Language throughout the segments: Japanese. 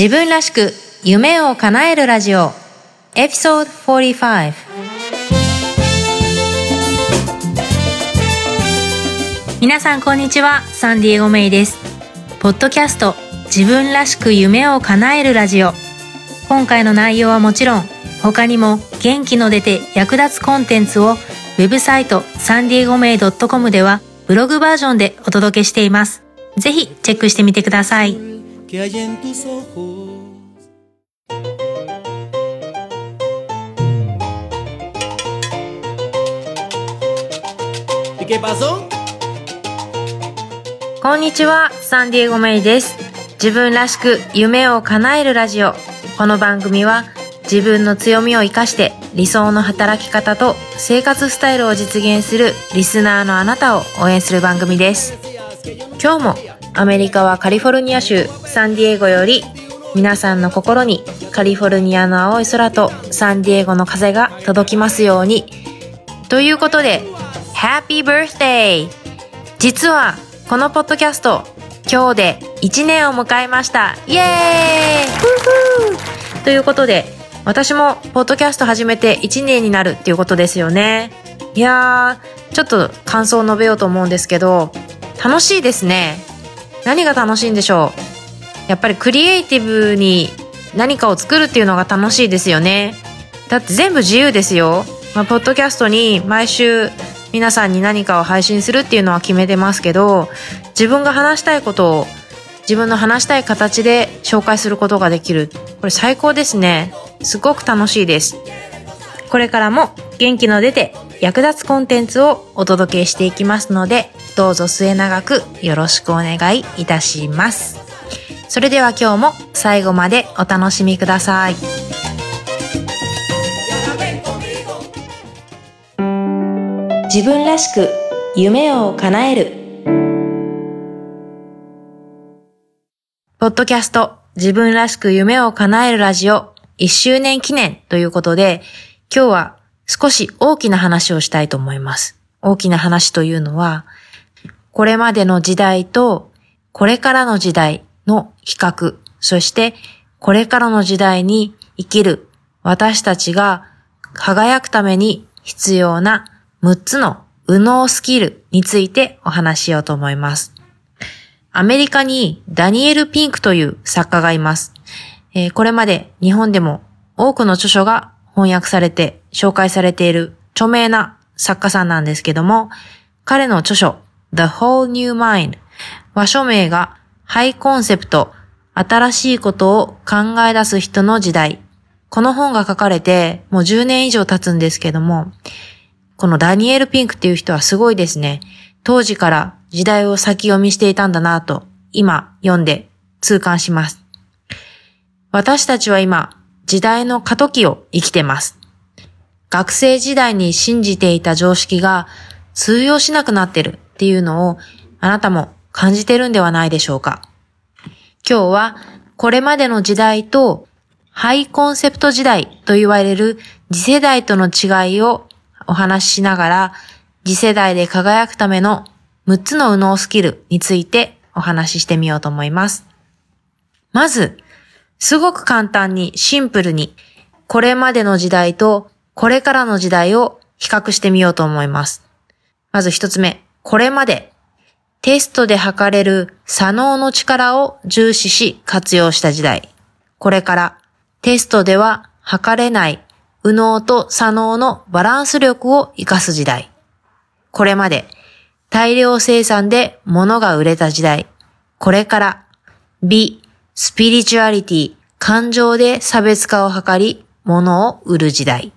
自分らしく夢を叶えるラジオ。エピソード45皆さんこんにちは。サンディエゴメイです。ポッドキャスト。自分らしく夢を叶えるラジオ。今回の内容はもちろん他にも元気の出て役立つコンテンツをウェブサイトサンディエゴメイ .com ではブログバージョンでお届けしています。ぜひチェックしてみてください。こんにちは、サンディエゴメイです。自分らしく夢を叶えるラジオ。この番組は自分の強みを活かして理想の働き方と生活スタイルを実現するリスナーのあなたを応援する番組です。今日もアメリカはカリフォルニア州サンディエゴより皆さんの心にカリフォルニアの青い空とサンディエゴの風が届きますように。ということで、Happy Birthday! 実はこのポッドキャスト今日で1年を迎えました。イエーイということで私もポッドキャスト始めて1年になるっていうことですよね。いやー、ちょっと感想を述べようと思うんですけど、楽しいですね。何が楽しいんでしょう？やっぱりクリエイティブに何かを作るっていうのが楽しいですよね。だって全部自由ですよ。まあ、ポッドキャストに毎週皆さんに何かを配信するっていうのは決めてますけど、自分が話したいことを自分の話したい形で紹介することができる。これ最高ですね。すごく楽しいです。これからも元気の出て役立つコンテンツをお届けしていきますので、どうぞ末永くよろしくお願いいたします。それでは今日も最後までお楽しみください。自分らしく夢を叶える。ポッドキャスト自分らしく夢を叶えるラジオ1周年記念ということで、今日は少し大きな話をしたいと思います。大きな話というのは、これまでの時代とこれからの時代の比較、そしてこれからの時代に生きる私たちが輝くために必要な6つの右脳スキルについてお話ししようと思います。アメリカにダニエル・ピンクという作家がいます。え、これまで日本でも多くの著書が翻訳されて紹介されている著名な作家さんなんですけども、彼の著書 The Whole New Mind は書名がハイコンセプト新しいことを考え出す人の時代。この本が書かれてもう10年以上経つんですけども、このダニエル・ピンクっていう人はすごいですね。当時から時代を先読みしていたんだなと今読んで痛感します。私たちは今、時代の過渡期を生きてます。学生時代に信じていた常識が通用しなくなってるっていうのをあなたも感じてるんではないでしょうか。今日はこれまでの時代とハイコンセプト時代と言われる次世代との違いをお話ししながら次世代で輝くための6つの右脳スキルについてお話ししてみようと思います。まず、すごく簡単にシンプルに、これまでの時代とこれからの時代を比較してみようと思います。まず一つ目、これまでテストで測れる左脳の力を重視し活用した時代。これからテストでは測れない右脳と左脳のバランス力を活かす時代。これまで大量生産で物が売れた時代。これから美、スピリチュアリティ、感情で差別化を図り、物を売る時代。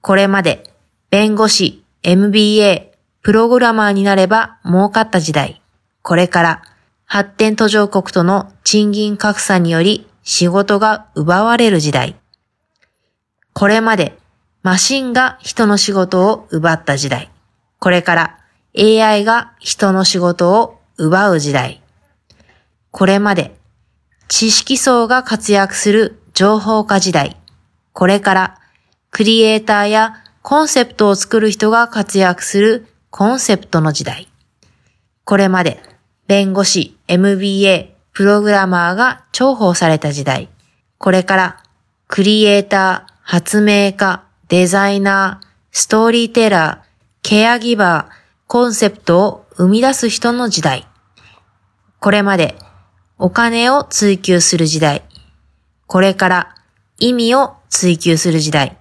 これまで、弁護士、MBA、プログラマーになれば儲かった時代。これから、発展途上国との賃金格差により仕事が奪われる時代。これまで、マシンが人の仕事を奪った時代。これから AI が人の仕事を奪う時代。これまで知識層が活躍する情報化時代。これからクリエイターやコンセプトを作る人が活躍するコンセプトの時代。これまで弁護士、MBA、プログラマーが重宝された時代。これからクリエイター、発明家、デザイナー、ストーリーテラー、ケアギバー、コンセプトを生み出す人の時代。これまでお金を追求する時代。これから意味を追求する時代。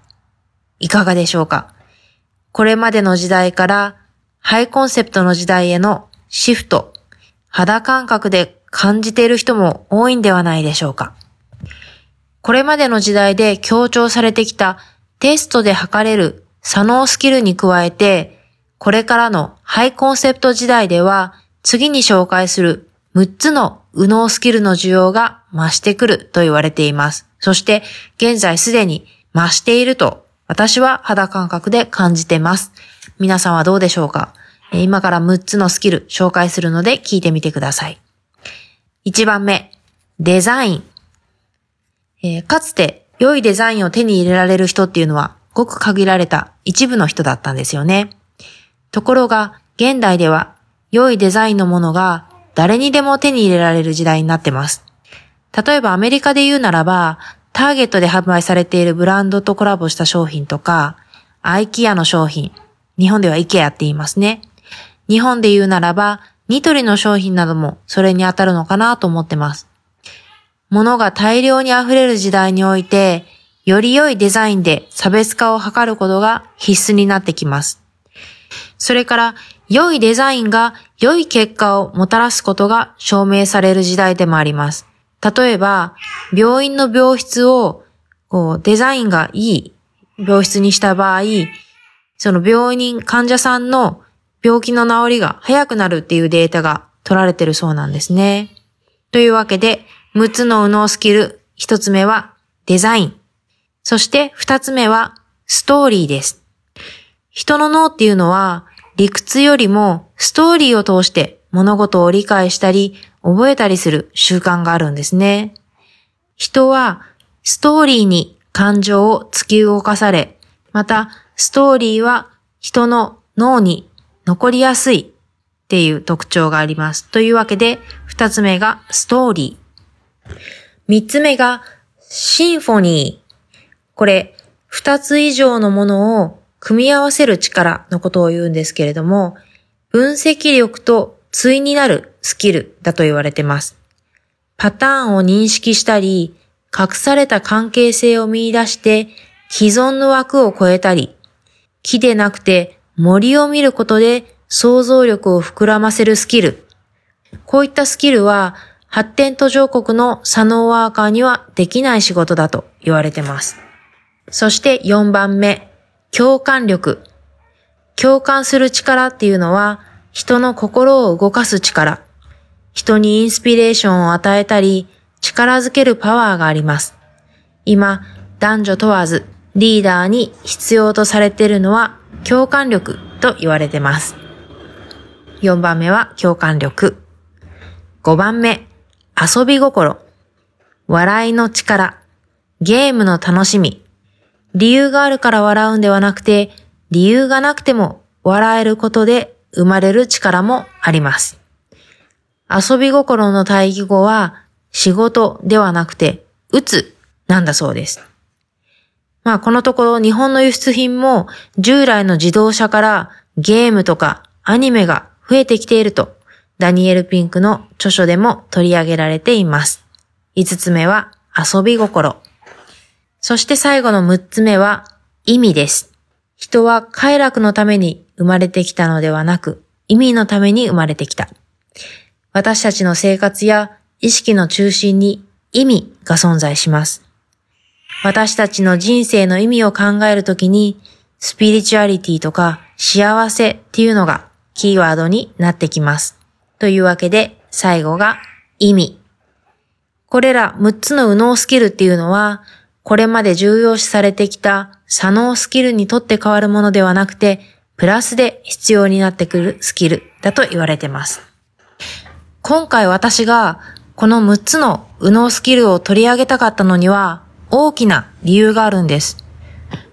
いかがでしょうか？これまでの時代からハイコンセプトの時代へのシフト、肌感覚で感じている人も多いんではないでしょうか？これまでの時代で強調されてきたテストで測れる左脳スキルに加えて、これからのハイコンセプト時代では次に紹介する6つの右脳スキルの需要が増してくると言われています。そして現在すでに増していると私は肌感覚で感じてます。皆さんはどうでしょうか？今から6つのスキル紹介するので聞いてみてください。1番目、デザイン。えー、かつて良いデザインを手に入れられる人っていうのはごく限られた一部の人だったんですよね。ところが現代では良いデザインのものが誰にでも手に入れられる時代になってます。例えばアメリカで言うならば、ターゲットで販売されているブランドとコラボした商品とか、アイキアの商品、日本ではイケアって言いますね。日本で言うならば、ニトリの商品などもそれに当たるのかなと思ってます。物が大量に溢れる時代において、より良いデザインで差別化を図ることが必須になってきます。それから、良いデザインが良い結果をもたらすことが証明される時代でもあります。例えば、病院の病室をこうデザインがいい病室にした場合、その病人、患者さんの病気の治りが早くなるっていうデータが取られてるそうなんですね。というわけで、6つの右脳スキル、1つ目はデザイン。そして2つ目はストーリーです。人の脳っていうのは理屈よりもストーリーを通して物事を理解したり覚えたりする習慣があるんですね。人はストーリーに感情を突き動かされ、またストーリーは人の脳に残りやすいっていう特徴があります。というわけで、二つ目がストーリー。三つ目がシンフォニー。これ、二つ以上のものを組み合わせる力のことを言うんですけれども、分析力と対になるスキルだと言われてます。パターンを認識したり、隠された関係性を見出して既存の枠を超えたり、木でなくて森を見ることで想像力を膨らませるスキル。こういったスキルは発展途上国の左脳ワーカーにはできない仕事だと言われてます。そして4番目、共感力。共感する力っていうのは人の心を動かす力。人にインスピレーションを与えたり、力づけるパワーがあります。今、男女問わずリーダーに必要とされているのは共感力と言われてます。4番目は共感力。5番目、遊び心。笑いの力。ゲームの楽しみ。理由があるから笑うんではなくて、理由がなくても笑えることで生まれる力もあります。遊び心の対義語は仕事ではなくて、打つなんだそうです。まあこのところ日本の輸出品も従来の自動車からゲームとかアニメが増えてきているとダニエル・ピンクの著書でも取り上げられています。5つ目は遊び心。そして最後の6つ目は意味です。人は快楽のために生まれてきたのではなく意味のために生まれてきた。私たちの生活や意識の中心に意味が存在します。私たちの人生の意味を考えるときに、スピリチュアリティとか幸せっていうのがキーワードになってきます。というわけで、最後が意味。これら6つの右脳スキルっていうのは、これまで重要視されてきた左脳スキルにとって変わるものではなくて、プラスで必要になってくるスキルだと言われてます。今回私がこの6つの右脳スキルを取り上げたかったのには、大きな理由があるんです。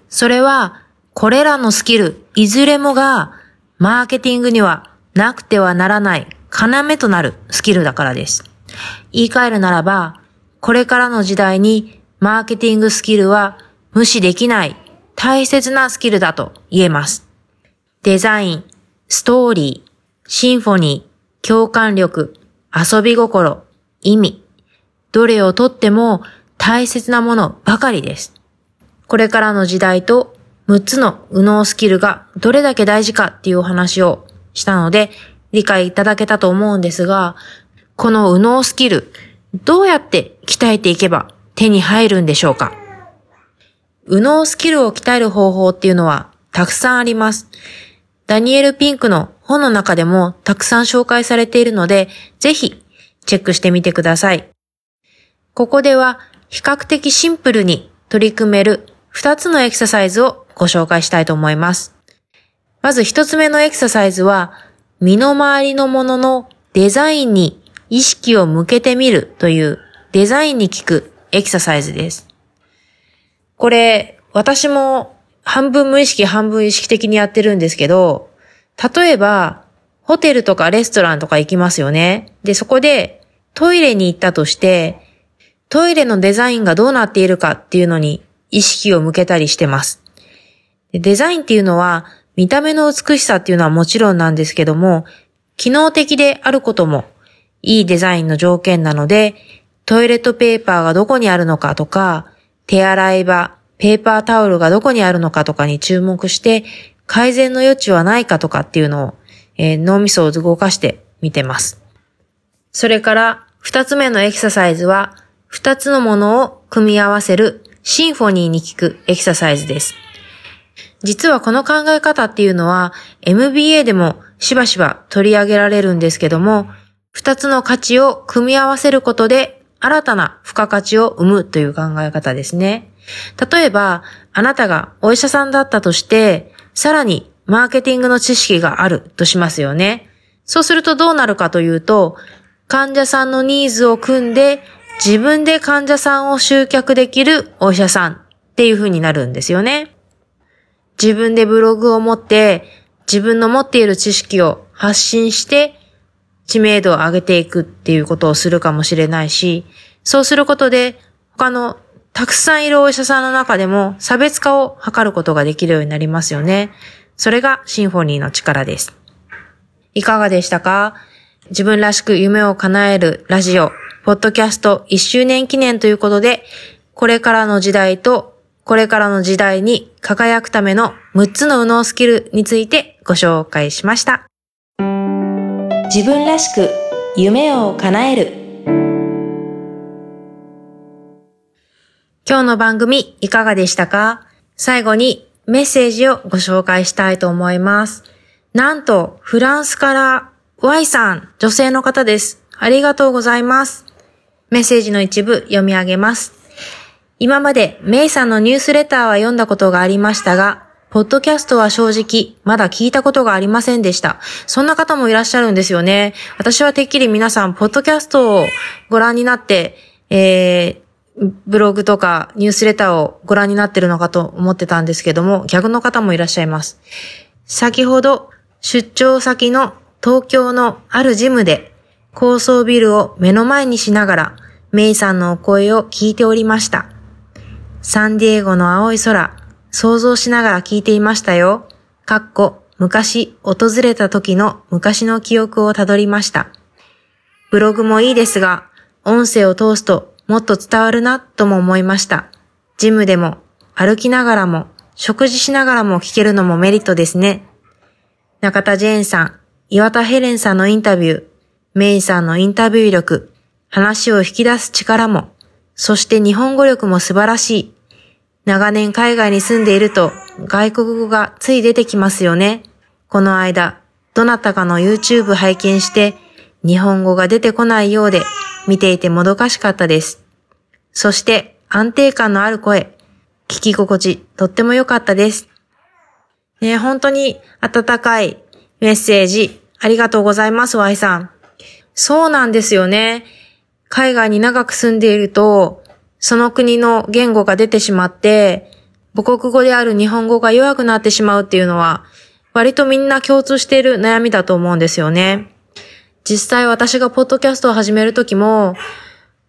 それは、これらのスキル、いずれもが、マーケティングにはなくてはならない要となるスキルだからです。言い換えるならば、これからの時代にマーケティングスキルは無視できない大切なスキルだと言えます。デザイン、ストーリー、シンフォニー、共感力、遊び心、意味、どれをとっても大切なものばかりです。これからの時代と6つの右脳スキルがどれだけ大事かっていうお話をしたので、理解いただけたと思うんですが、この右脳スキル、どうやって鍛えていけば手に入るんでしょうか？右脳スキルを鍛える方法っていうのはたくさんあります。ダニエル・ピンクの本の中でもたくさん紹介されているので、ぜひチェックしてみてください。ここでは比較的シンプルに取り組める2つのエクササイズをご紹介したいと思います。まず1つ目のエクササイズは、身の回りのもののデザインに意識を向けてみるというデザインに効くエクササイズです。これ、私も半分無意識半分意識的にやってるんですけど、例えば、ホテルとかレストランとか行きますよね。で、そこでトイレに行ったとして、トイレのデザインがどうなっているかっていうのに意識を向けたりしてます。デザインっていうのは見た目の美しさっていうのはもちろんなんですけども、機能的であることもいいデザインの条件なので、トイレットペーパーがどこにあるのかとか、手洗い場、ペーパータオルがどこにあるのかとかに注目して、改善の余地はないかとかっていうのを、えー、脳みそを動かして見てます。それから、二つ目のエクササイズは、二つのものを組み合わせるシンフォニーに効くエクササイズです。実はこの考え方っていうのは MBA でもしばしば取り上げられるんですけども、二つの価値を組み合わせることで新たな付加価値を生むという考え方ですね。例えば、あなたがお医者さんだったとして、さらにマーケティングの知識があるとしますよね。そうするとどうなるかというと、患者さんのニーズを組んで自分で患者さんを集客できるお医者さんっていう風になるんですよね。自分でブログを持って自分の持っている知識を発信して知名度を上げていくっていうことをするかもしれないし、そうすることで他のたくさんいるお医者さんの中でも差別化を図ることができるようになりますよね。それがシンフォニーの力です。いかがでしたか？自分らしく夢を叶えるラジオポッドキャスト1周年記念ということで、これからの時代とこれからの時代に輝くための6つの右脳スキルについてご紹介しました。自分らしく夢を叶える今日の番組いかがでしたか？最後にメッセージをご紹介したいと思います。なんと、フランスから Y さん、女性の方です。ありがとうございます。メッセージの一部読み上げます。今までメイさんのニュースレターは読んだことがありましたが、ポッドキャストは正直、まだ聞いたことがありませんでした。そんな方もいらっしゃるんですよね。私はてっきり皆さん、ポッドキャストをご覧になって、えー、ブログとかニュースレターをご覧になってるのかと思ってたんですけども、逆の方もいらっしゃいます。先ほど、出張先の東京のあるジムで、高層ビルを目の前にしながら、メイさんのお声を聞いておりました。サンディエゴの青い空、想像しながら聞いていましたよ。かっこ、昔訪れた時の昔の記憶をたどりました。ブログもいいですが、音声を通すともっと伝わるなとも思いました。ジムでも歩きながらも食事しながらも聞けるのもメリットですね。中田ジェーンさん、岩田ヘレンさんのインタビュー、メイさんのインタビュー力、話を引き出す力も、そして日本語力も素晴らしい。長年海外に住んでいると外国語がつい出てきますよね。この間、どなたかの YouTube 拝見して日本語が出てこないようで見ていてもどかしかったです。そして安定感のある声、聞き心地とっても良かったです。ね、本当に温かいメッセージありがとうございます、Y さん。そうなんですよね。海外に長く住んでいると、その国の言語が出てしまって、母国語である日本語が弱くなってしまうっていうのは、割とみんな共通している悩みだと思うんですよね。実際私がポッドキャストを始めるときも、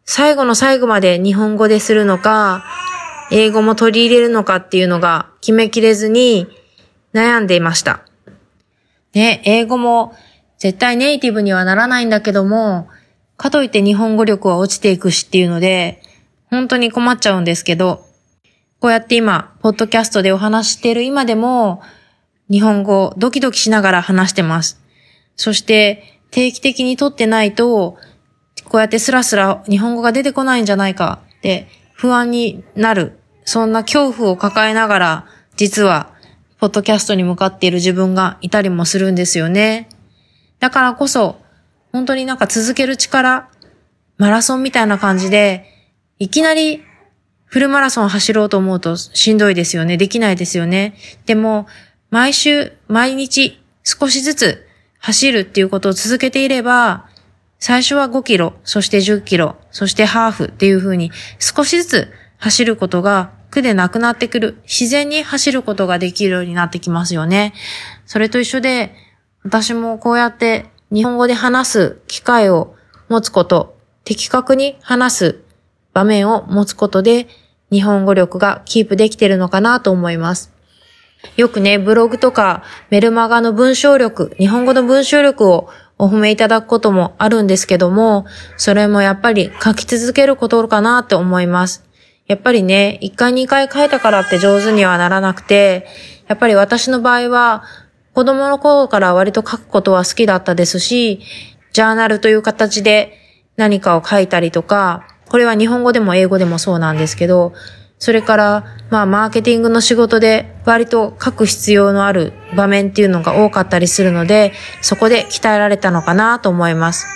最後の最後まで日本語でするのか、英語も取り入れるのかっていうのが決めきれずに悩んでいました。ね、英語も絶対ネイティブにはならないんだけども、かといって日本語力は落ちていくしっていうので、本当に困っちゃうんですけど、こうやって今、ポッドキャストでお話している今でも、日本語ドキドキしながら話してます。そして、定期的に撮ってないと、こうやってスラスラ日本語が出てこないんじゃないかって不安になる。そんな恐怖を抱えながら、実は、ポッドキャストに向かっている自分がいたりもするんですよね。だからこそ、本当になんか続ける力、マラソンみたいな感じで、いきなりフルマラソン走ろうと思うとしんどいですよね。できないですよね。でも、毎週、毎日、少しずつ走るっていうことを続けていれば、最初は5キロ、そして10キロ、そしてハーフっていう風に少しずつ走ることが苦でなくなってくる。自然に走ることができるようになってきますよね。それと一緒で、私もこうやって日本語で話す機会を持つこと、的確に話す場面を持つことで日本語力がキープできてるのかなと思います。よくね、ブログとかメルマガの文章力、日本語の文章力をお褒めいただくこともあるんですけども、それもやっぱり書き続けることかなって思います。やっぱりね、一回二回書いたからって上手にはならなくて、やっぱり私の場合は子供の頃から割と書くことは好きだったですし、ジャーナルという形で何かを書いたりとか、これは日本語でも英語でもそうなんですけど、それから、まあ、マーケティングの仕事で割と書く必要のある場面っていうのが多かったりするので、そこで鍛えられたのかなと思います。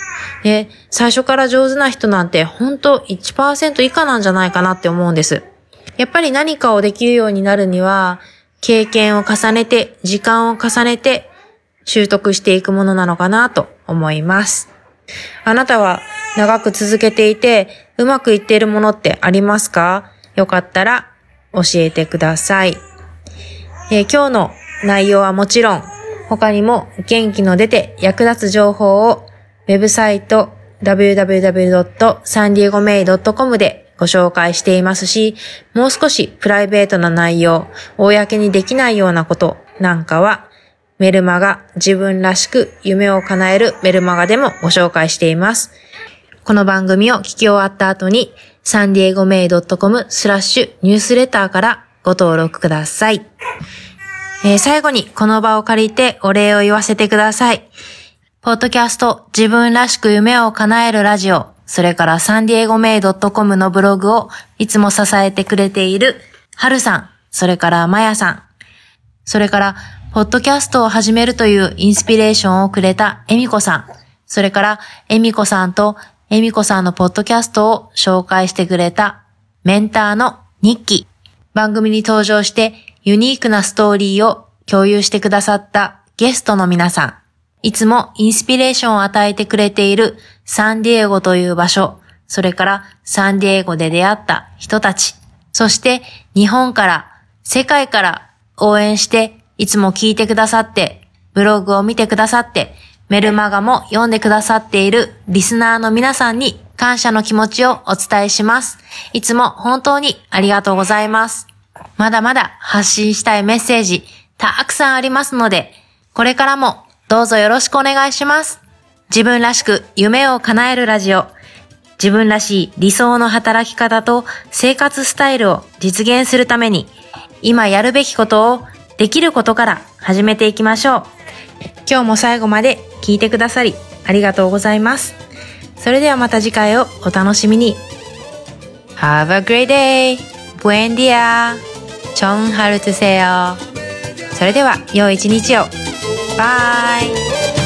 で、最初から上手な人なんて本当1%以下なんじゃないかなって思うんです。やっぱり何かをできるようになるには、経験を重ねて、時間を重ねて、習得していくものなのかなと思います。あなたは長く続けていて、うまくいっているものってありますか？よかったら教えてください。えー、今日の内容はもちろん、他にも元気の出て役立つ情報をウェブサイト www.sandiegomei.com でご紹介していますし、もう少しプライベートな内容、公にできないようなことなんかは、メルマガ自分らしく夢を叶えるメルマガでもご紹介しています。この番組を聞き終わった後に、サンディエゴメイドットコムスラッシュニュースレターからご登録ください。えー、最後にこの場を借りてお礼を言わせてください。ポッドキャスト自分らしく夢を叶えるラジオそれからサンディエゴメイドットコムのブログをいつも支えてくれているはるさん、それからまやさん、それからポッドキャストを始めるというインスピレーションをくれたえみこさん、それからえみこさんとえみこさんのポッドキャストを紹介してくれたメンターの日記、番組に登場してユニークなストーリーを共有してくださったゲストの皆さん、いつもインスピレーションを与えてくれているサンディエゴという場所、それからサンディエゴで出会った人たち、そして日本から、世界から応援して、いつも聞いてくださって、ブログを見てくださって、メルマガも読んでくださっているリスナーの皆さんに感謝の気持ちをお伝えします。いつも本当にありがとうございます。まだまだ発信したいメッセージ、たくさんありますので、これからもどうぞよろしくお願いします。自分らしく夢を叶えるラジオ。自分らしい理想の働き方と生活スタイルを実現するために、今やるべきことをできることから始めていきましょう。今日も最後まで聞いてくださりありがとうございます。それではまた次回をお楽しみに。Have a great day! Buen dia! チョンハルツセヨそれでは良い一日を。バイ